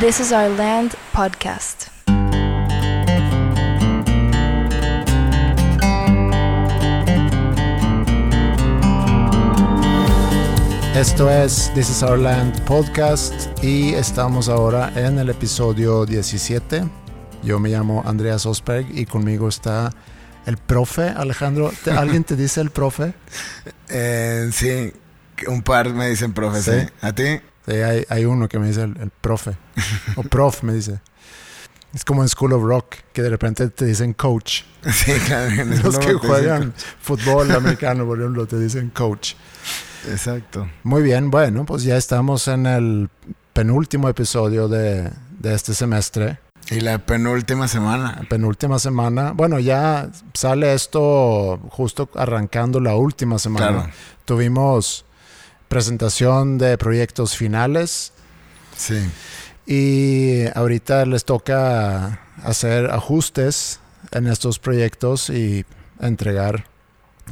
This is Our Land podcast. Esto es This is Our Land podcast y estamos ahora en el episodio 17. Yo me llamo Andreas Osberg y conmigo está el profe Alejandro. ¿Te- ¿Alguien te dice el profe? Eh, sí, un par me dicen profe, ¿Sí? ¿sí? ¿A ti? Sí, hay, hay uno que me dice el, el profe. O prof me dice. Es como en School of Rock, que de repente te dicen coach. Sí, claro. Los que juegan fútbol americano, por ejemplo, te dicen coach. Exacto. Muy bien, bueno, pues ya estamos en el penúltimo episodio de, de este semestre. Y la penúltima semana. penúltima semana. Bueno, ya sale esto justo arrancando la última semana. Claro. Tuvimos presentación de proyectos finales Sí. y ahorita les toca hacer ajustes en estos proyectos y entregar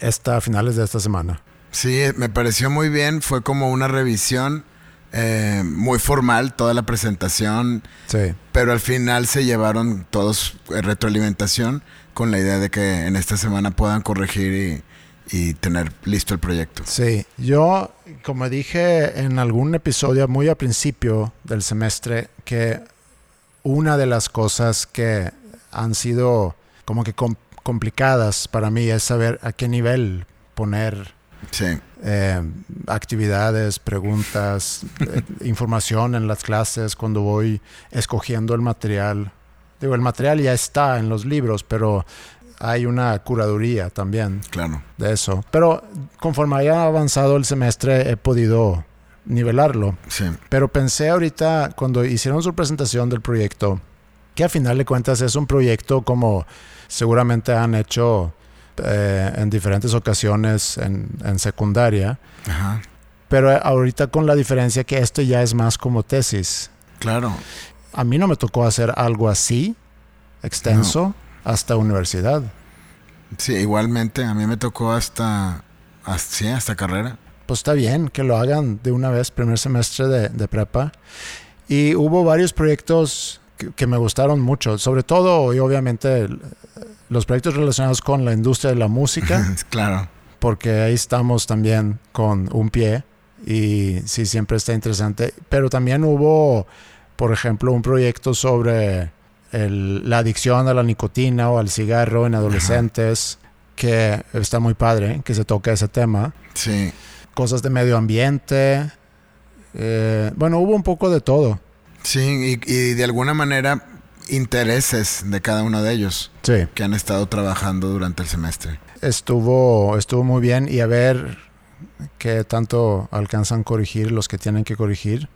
esta a finales de esta semana. Sí, me pareció muy bien. Fue como una revisión eh, muy formal, toda la presentación. Sí. Pero al final se llevaron todos eh, retroalimentación con la idea de que en esta semana puedan corregir y, y tener listo el proyecto. Sí, yo, como dije en algún episodio muy al principio del semestre, que una de las cosas que han sido como que com- complicadas para mí es saber a qué nivel poner Sí, eh, actividades, preguntas, eh, información en las clases cuando voy escogiendo el material. Digo, el material ya está en los libros, pero hay una curaduría también claro. de eso. Pero conforme haya avanzado el semestre he podido nivelarlo. Sí, Pero pensé ahorita cuando hicieron su presentación del proyecto, que a final de cuentas es un proyecto como seguramente han hecho eh, en diferentes ocasiones en, en secundaria, ajá. pero ahorita con la diferencia que esto ya es más como tesis. Claro. A mí no me tocó hacer algo así, extenso, hasta universidad. Sí, igualmente, a mí me tocó hasta, hasta, sí, hasta carrera. pues está bien que lo hagan de una vez, primer semestre de, de prepa. Y hubo varios proyectos que, que me gustaron mucho, sobre todo y obviamente los proyectos relacionados con la industria de la música, claro. porque ahí estamos también con un pie y sí, siempre está interesante. Pero también hubo, por ejemplo, un proyecto sobre el- la adicción a la nicotina o al cigarro en adolescentes, que está muy padre que se toque ese tema Sí, cosas de medio ambiente. eh, bueno, hubo un poco de todo. sí, y, y de alguna manera intereses de cada uno de ellos Sí. que han estado trabajando durante el semestre. Estuvo, estuvo muy bien y a ver qué tanto alcanzan a corregir los que tienen que corregir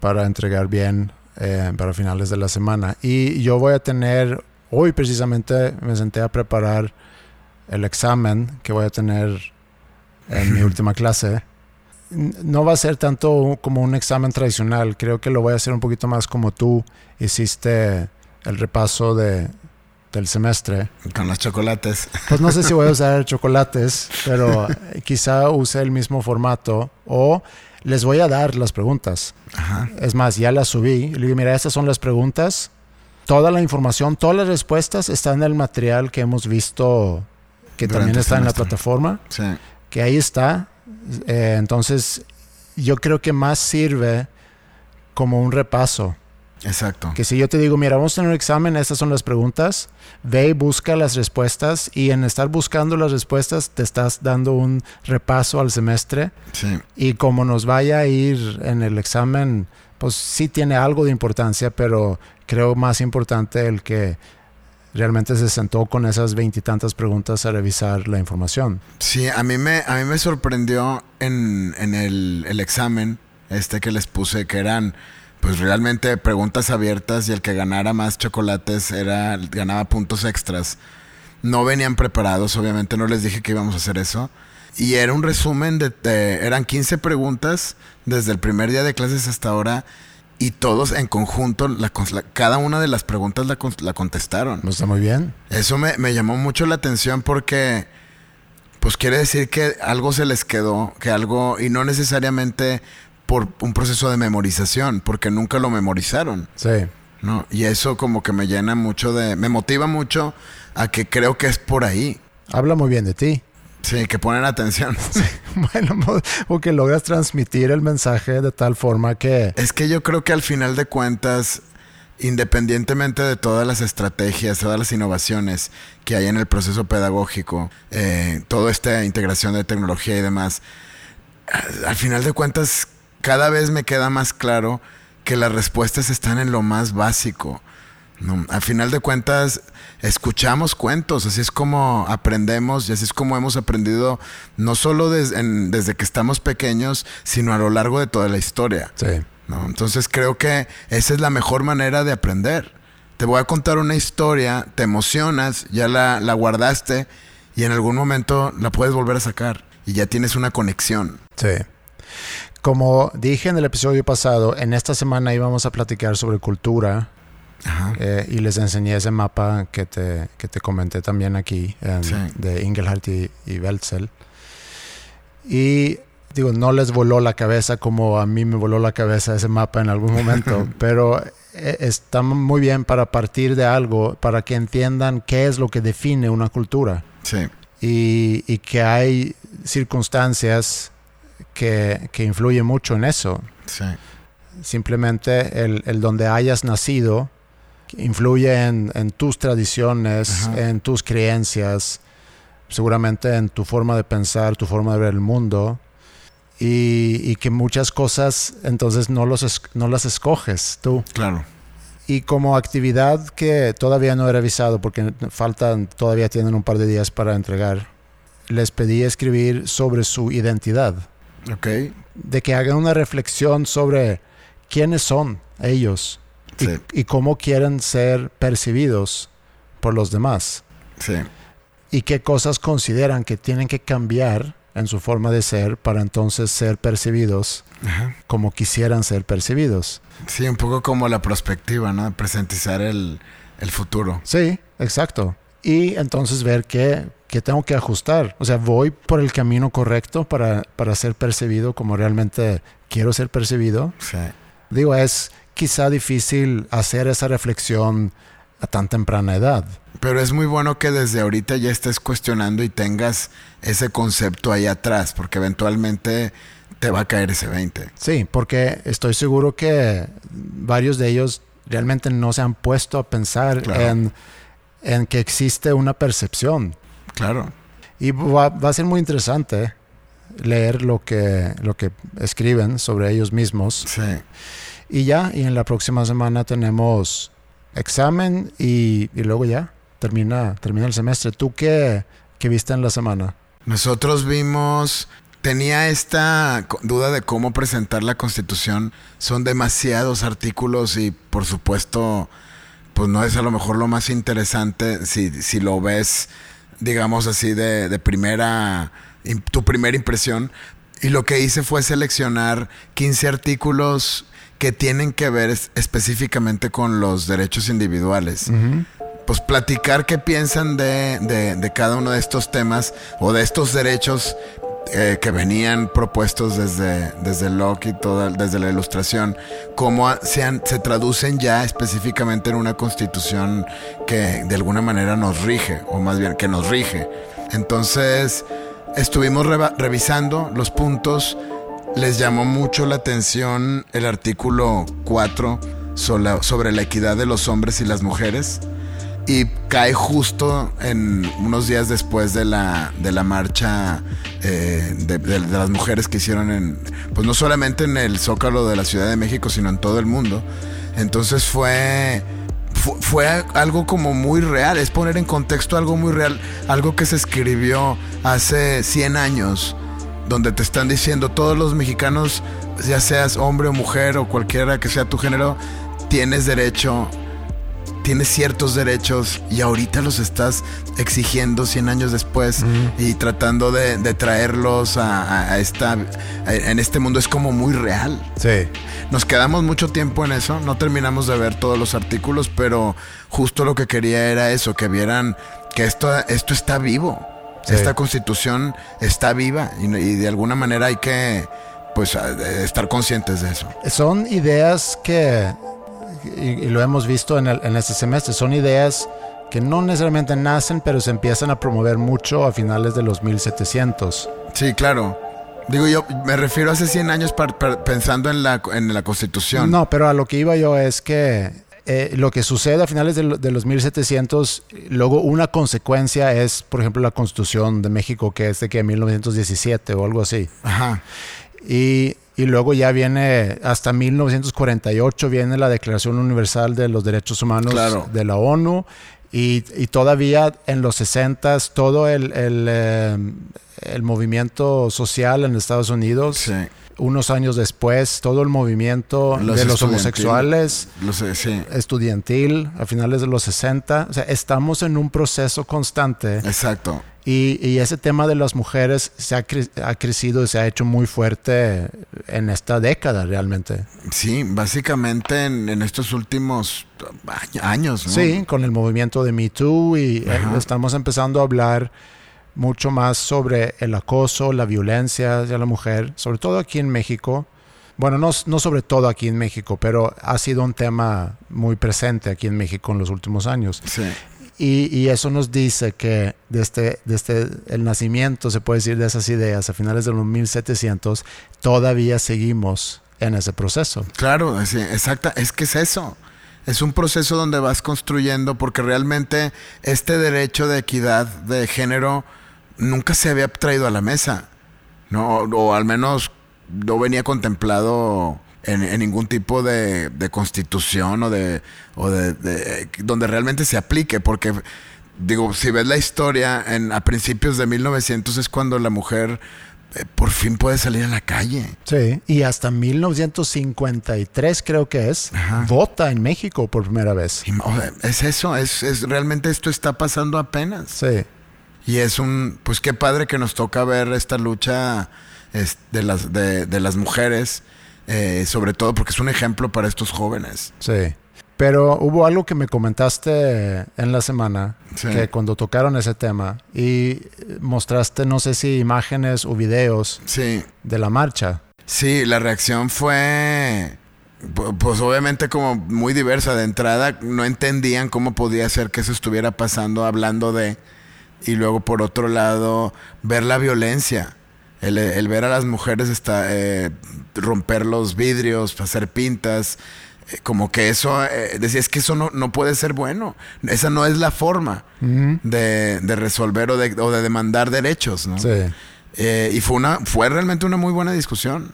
para entregar bien eh, para finales de la semana. Y yo voy a tener, hoy precisamente me senté a preparar el examen que voy a tener en mi última clase. No va a ser tanto como un examen tradicional, creo que lo voy a hacer un poquito más como tú hiciste el repaso de, del semestre. Con los chocolates. Pues no sé si voy a usar chocolates, pero quizá use el mismo formato o les voy a dar las preguntas. Ajá. Es más, ya las subí. Le digo, mira, estas son las preguntas. Toda la información, todas las respuestas están en el material que hemos visto, que Durante también está en la plataforma, Sí, que ahí está. Eh, entonces, yo creo que más sirve como un repaso. Exacto. Que si yo te digo, mira, vamos a tener un examen, estas son las preguntas, ve y busca las respuestas y en estar buscando las respuestas te estás dando un repaso al semestre Sí, y como nos vaya a ir en el examen, pues sí tiene algo de importancia, pero creo más importante el que realmente se sentó con esas veintitantas preguntas a revisar la información. sí, a mí me, a mí me sorprendió en, en el, el examen este que les puse que eran pues realmente preguntas abiertas y el que ganara más chocolates era ganaba puntos extras. No venían preparados, obviamente no les dije que íbamos a hacer eso. Y era un resumen de, de- eran 15 preguntas desde el primer día de clases hasta ahora y todos en conjunto, la cada una de las preguntas la, la contestaron. ¿No está muy bien? Eso me, me llamó mucho la atención porque, pues quiere decir que algo se les quedó, que algo, y no necesariamente por un proceso de memorización, porque nunca lo memorizaron. Sí. ¿no? Y eso como que me llena mucho de... Me motiva mucho a que creo que es por ahí. Habla muy bien de ti. Sí, que ponen atención. bueno, o que logras transmitir el mensaje de tal forma que... Es que yo creo que al final de cuentas, independientemente de todas las estrategias, todas las innovaciones que hay en el proceso pedagógico, eh, toda esta integración de tecnología y demás, al final de cuentas, cada vez me queda más claro que las respuestas están en lo más básico. ¿no? Al final de cuentas, escuchamos cuentos, así es como aprendemos y así es como hemos aprendido no solo desde que estamos pequeños, sino a lo largo de toda la historia. Sí. ¿no? Entonces creo que esa es la mejor manera de aprender. Te voy a contar una historia, te emocionas, ya la, la guardaste y en algún momento la puedes volver a sacar y ya tienes una conexión. Sí. Como dije en el episodio pasado, en esta semana íbamos a platicar sobre cultura eh, y les enseñé ese mapa que te, que te comenté también aquí de Ingelhardt y, y Welzel. Y digo, no les voló la cabeza como a mí me voló la cabeza ese mapa en algún momento, pero eh, está muy bien para partir de algo, para que entiendan qué es lo que define una cultura. Sí. Y, y que hay circunstancias que, que influyen mucho en eso. Sí. Simplemente el, el donde hayas nacido influye en, en tus tradiciones, Ajá. en tus creencias, seguramente en tu forma de pensar, tu forma de ver el mundo. Y, y que muchas cosas entonces no, los no las escoges tú. Claro. Y como actividad que todavía no he revisado porque faltan, todavía tienen un par de días para entregar, les pedí escribir sobre su identidad, Ok. de que hagan una reflexión sobre quiénes son ellos y, Sí. y cómo quieren ser percibidos por los demás Sí. y qué cosas consideran que tienen que cambiar en su forma de ser para entonces ser percibidos Ajá. como quisieran ser percibidos. Sí, un poco como la perspectiva, ¿no? Presentizar el, el futuro. Sí, exacto. Y entonces ver qué, qué tengo que ajustar. O sea, voy por el camino correcto para, para ser percibido como realmente quiero ser percibido. Sí. Digo, es quizá difícil hacer esa reflexión a tan temprana edad. Pero es muy bueno que desde ahorita ya estés cuestionando y tengas ese concepto ahí atrás, porque eventualmente te va a caer ese 20. Sí, porque estoy seguro que varios de ellos realmente no se han puesto a pensar Claro. en, en que existe una percepción. Claro. Y va, va a ser muy interesante leer lo que, lo que escriben sobre ellos mismos. Sí. Y ya, y en la próxima semana tenemos examen y, y luego ya termina, termina el semestre. ¿Tú qué, qué viste en la semana? Nosotros vimos, tenía esta duda de cómo presentar la constitución. Son demasiados artículos y por supuesto, pues no es a lo mejor lo más interesante si, si lo ves, digamos así, de, de primera, im- tu primera impresión. Y lo que hice fue seleccionar 15 artículos que tienen que ver es- específicamente con los derechos individuales pues platicar qué piensan de, de- de cada uno de estos temas o de estos derechos eh, que venían propuestos desde, desde Locke y toda, desde la ilustración, cómo se, han- se traducen ya específicamente en una constitución que de alguna manera nos rige, o más bien que nos rige. Entonces, estuvimos revisando los puntos, les llamó mucho la atención el artículo 4 sobre la- sobre la equidad de los hombres y las mujeres y cae justo en unos días después de la, de la marcha eh, de, las mujeres que hicieron en, pues no solamente en el Zócalo de la Ciudad de México, sino en todo el mundo. Entonces fue, fu- fue, algo como muy real, es poner en contexto algo muy real, algo que se escribió hace 100 años, donde te están diciendo todos los mexicanos, ya seas hombre o mujer o cualquiera que sea tu género, tienes derecho tienes ciertos derechos y ahorita los estás exigiendo 100 años después y tratando de, de traerlos a, a- a esta a- en este mundo es como muy real. Sí. Nos quedamos mucho tiempo en eso, no terminamos de ver todos los artículos, pero justo lo que quería era eso, que vieran que esto, esto está vivo. Sí. Esta constitución está viva y, y de alguna manera hay que pues estar conscientes de eso. Son ideas que, y, lo hemos visto en, en este semestre, son ideas que no necesariamente nacen, pero se empiezan a promover mucho a finales de los 1700. Sí, claro. Digo yo, me refiero a hace 100 años pensando en la, en la Constitución. No, pero a lo que iba yo es que eh, lo que sucede a finales de, los 1700, luego una consecuencia es, por ejemplo, la Constitución de México, que es de que 1917 o algo así. Ajá. Y, y, luego ya viene, hasta 1948 viene la Declaración Universal de los Derechos Humanos de la ONU. Y, y, todavía en los 60 todo el, el, eh, el, movimiento social en Estados Unidos sí unos años después, todo el movimiento de los homosexuales, estudiantil, a finales de los 60. O sea, estamos en un proceso constante. Exacto. Y, ese tema de las mujeres se ha, ha, crecido y se ha hecho muy fuerte en esta década realmente. Sí, básicamente en, estos últimos años. Sí, con el movimiento de Me Too y eh, estamos empezando a hablar mucho más sobre el acoso, la violencia hacia la mujer, sobre todo aquí en México. Bueno, no, no, sobre todo aquí en México, pero ha sido un tema muy presente aquí en México en los últimos años. Sí. Y, y, eso nos dice que desde, desde el nacimiento, se puede decir, de esas ideas a finales de los 1700, todavía seguimos en ese proceso. Claro, sí, exacta, es que es eso. Es un proceso donde vas construyendo porque realmente este derecho de equidad de género nunca se había traído a la mesa, ¿no? O, al menos no venía contemplado en, ningún tipo de, constitución o de, o de, donde realmente se aplique, porque digo, si ves la historia, en, a principios de 1900 es cuando la mujer eh, por fin puede salir a la calle. Sí, y hasta 1953 creo que es, vota en México por primera vez. es eso, es, es realmente esto está pasando apenas. Sí. Y es un, pues qué padre que nos toca ver esta lucha de, las, de, las mujeres, eh, sobre todo porque es un ejemplo para estos jóvenes. Sí. Pero hubo algo que me comentaste en la semana, que cuando tocaron ese tema y mostraste, no sé si imágenes o videos sí. de la marcha. Sí, la reacción fue, pues obviamente como muy diversa de entrada. No entendían cómo podía ser que eso estuviera pasando hablando de y luego por otro lado ver la violencia. El, ver a las mujeres está, eh, romper los vidrios, hacer pintas, eh, como que eso, eh, decía, es que eso no, no, puede ser bueno. Esa no es la forma de, resolver o de, o de, demandar derechos, ¿no? Sí. y fue, una, fue realmente una muy buena discusión,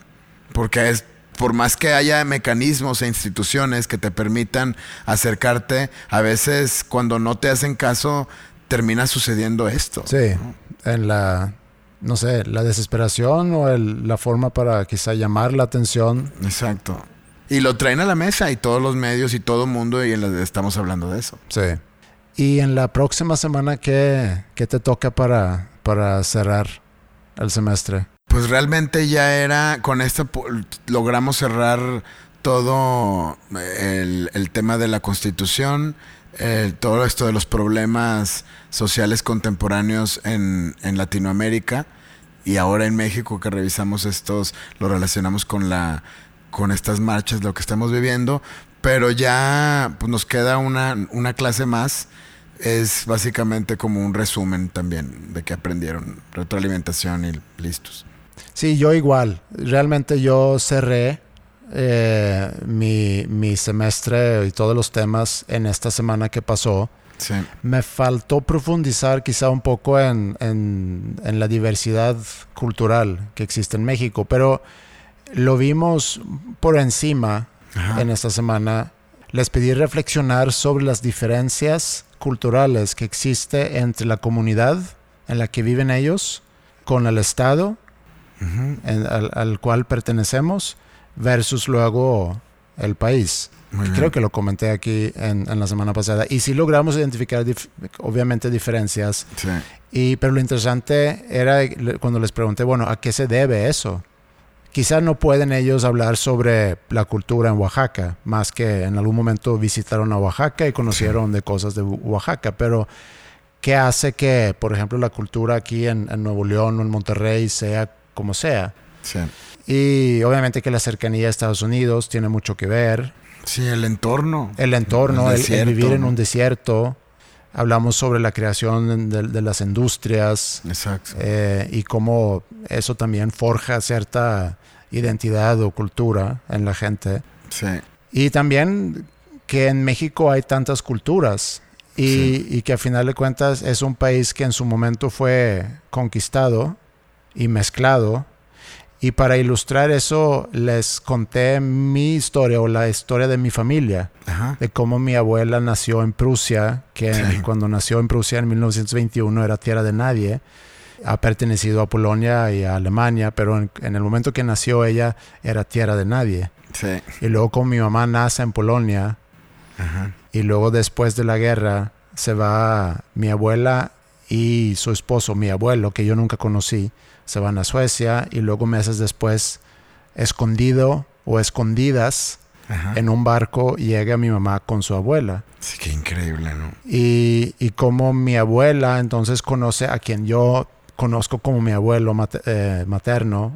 porque es, por más que haya mecanismos e instituciones que te permitan acercarte, a veces cuando no te hacen caso, termina sucediendo esto. Sí, en la, no sé, la desesperación o la forma para quizá llamar la atención. Exacto. Y lo traen a la mesa y todos los medios y todo el mundo y estamos hablando de eso. Sí. Y en la próxima semana, ¿qué, qué te toca para, para cerrar el semestre? Pues realmente ya era, con esto logramos cerrar todo el, el tema de la constitución, eh, todo esto de los problemas sociales contemporáneos en, en, Latinoamérica y ahora en México que revisamos estos, lo relacionamos con la con estas marchas, lo que estamos viviendo, pero ya pues, nos queda una, una clase más. Es básicamente como un resumen también de que aprendieron retroalimentación y listos. Sí, yo igual. Realmente yo cerré eh, mi, mi, semestre y todos los temas en esta semana que pasó. Me faltó profundizar quizá un poco en, en, la diversidad cultural que existe en México, pero lo vimos por encima en esta semana. Les pedí reflexionar sobre las diferencias culturales que existe entre la comunidad en la que viven ellos, con el Estado al, cual pertenecemos versus luego el país. Creo que lo comenté aquí en, la semana pasada. Y sí logramos identificar, obviamente, diferencias. Y, pero lo interesante era cuando les pregunté, bueno, ¿a qué se debe eso? Quizás no pueden ellos hablar sobre la cultura en Oaxaca, más que en algún momento visitaron a Oaxaca y conocieron de cosas de Oaxaca, pero ¿qué hace que, por ejemplo, la cultura aquí en, en Nuevo León o en Monterrey sea como sea? Sí. Y obviamente que la cercanía a Estados Unidos tiene mucho que ver. Sí, el entorno. El entorno, El el, el desierto, vivir en un desierto. Hablamos sobre la creación de, de las industrias Exacto. eh, y cómo eso también forja cierta identidad o cultura en la gente. Sí. Y también que en México hay tantas culturas y, Sí. y que a final de cuentas es un país que en su momento fue conquistado y mezclado. Y para ilustrar eso les conté mi historia o la historia de mi familia, Ajá. de cómo mi abuela nació en Prusia, que Sí. cuando nació en Prusia en 1921 era tierra de nadie. Ha pertenecido a Polonia y a Alemania, pero en- en el momento que nació ella era tierra de nadie. Sí. Y luego con mi mamá nace en Polonia Ajá. y luego después de la guerra se va mi abuela y su esposo, mi abuelo, que yo nunca conocí, se van a Suecia y luego meses después, escondido o escondidas Ajá. en un barco, llega mi mamá con su abuela. Sí, qué increíble, ¿no? Y, y como mi abuela entonces conoce a quien yo conozco como mi abuelo eh, materno,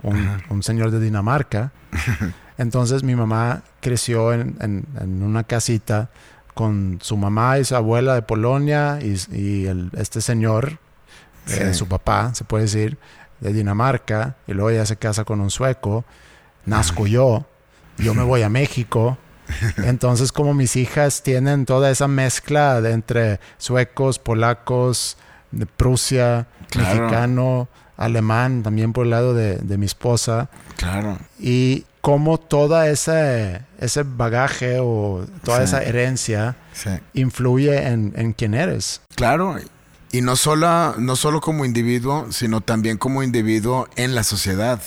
un, señor de Dinamarca. entonces mi mamá creció en, en- en una casita con su mamá y su abuela de Polonia y, y el- este señor, eh, Sí. su papá, se puede decir, de Dinamarca. Y luego ella se casa con un sueco. Nazco yo. Yo me voy a México. Entonces, como mis hijas tienen toda esa mezcla de entre suecos, polacos, de Prusia, Claro. mexicano, alemán, también por el lado de, de mi esposa, Claro. y cómo toda ese, ese bagaje o toda Sí. esa herencia Sí. influye en, en quién eres. Claro. Y no solo, no solo como individuo, sino también como individuo en la sociedad.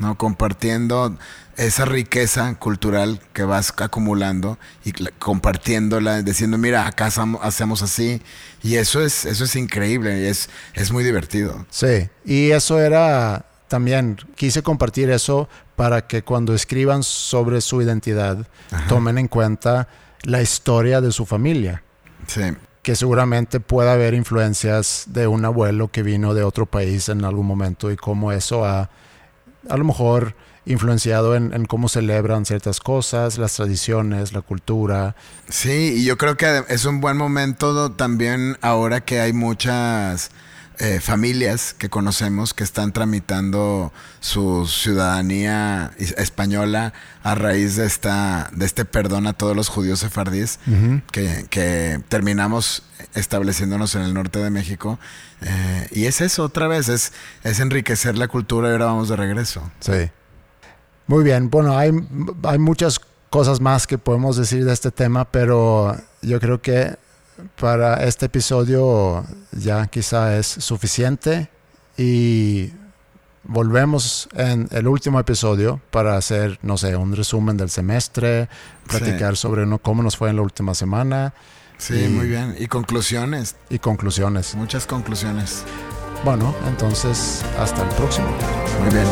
¿no? Compartiendo esa riqueza cultural que vas acumulando y compartiéndola, diciendo, mira, acá hacemos- hacemos así. Y eso es, eso es increíble y es, es muy divertido. Sí, y eso era también, quise compartir eso para que cuando escriban sobre su identidad Ajá. tomen en cuenta la historia de su familia, Sí, que seguramente pueda haber influencias de un abuelo que vino de otro país en algún momento y cómo eso ha a lo mejor influenciado en, en cómo celebran ciertas cosas, las tradiciones, la cultura. sí, y yo creo que es un buen momento también ahora que hay muchas eh, familias que conocemos que están tramitando su ciudadanía española a raíz de esta de este perdón a todos los judíos sefardíes que, que terminamos estableciéndonos en el norte de México. Eh, y es eso otra vez, es, es enriquecer la cultura y ahora vamos de regreso. Sí. Muy bien. Bueno, hay, hay muchas cosas más que podemos decir de este tema, pero yo creo que para este episodio ya quizá es suficiente y volvemos en el último episodio para hacer, no sé, un resumen del semestre, Sí. platicar sobre no- cómo nos fue en la última semana Sí, Y- muy bien. Y conclusiones, y conclusiones. muchas conclusiones. Bueno, entonces hasta el próximo. Muy bien.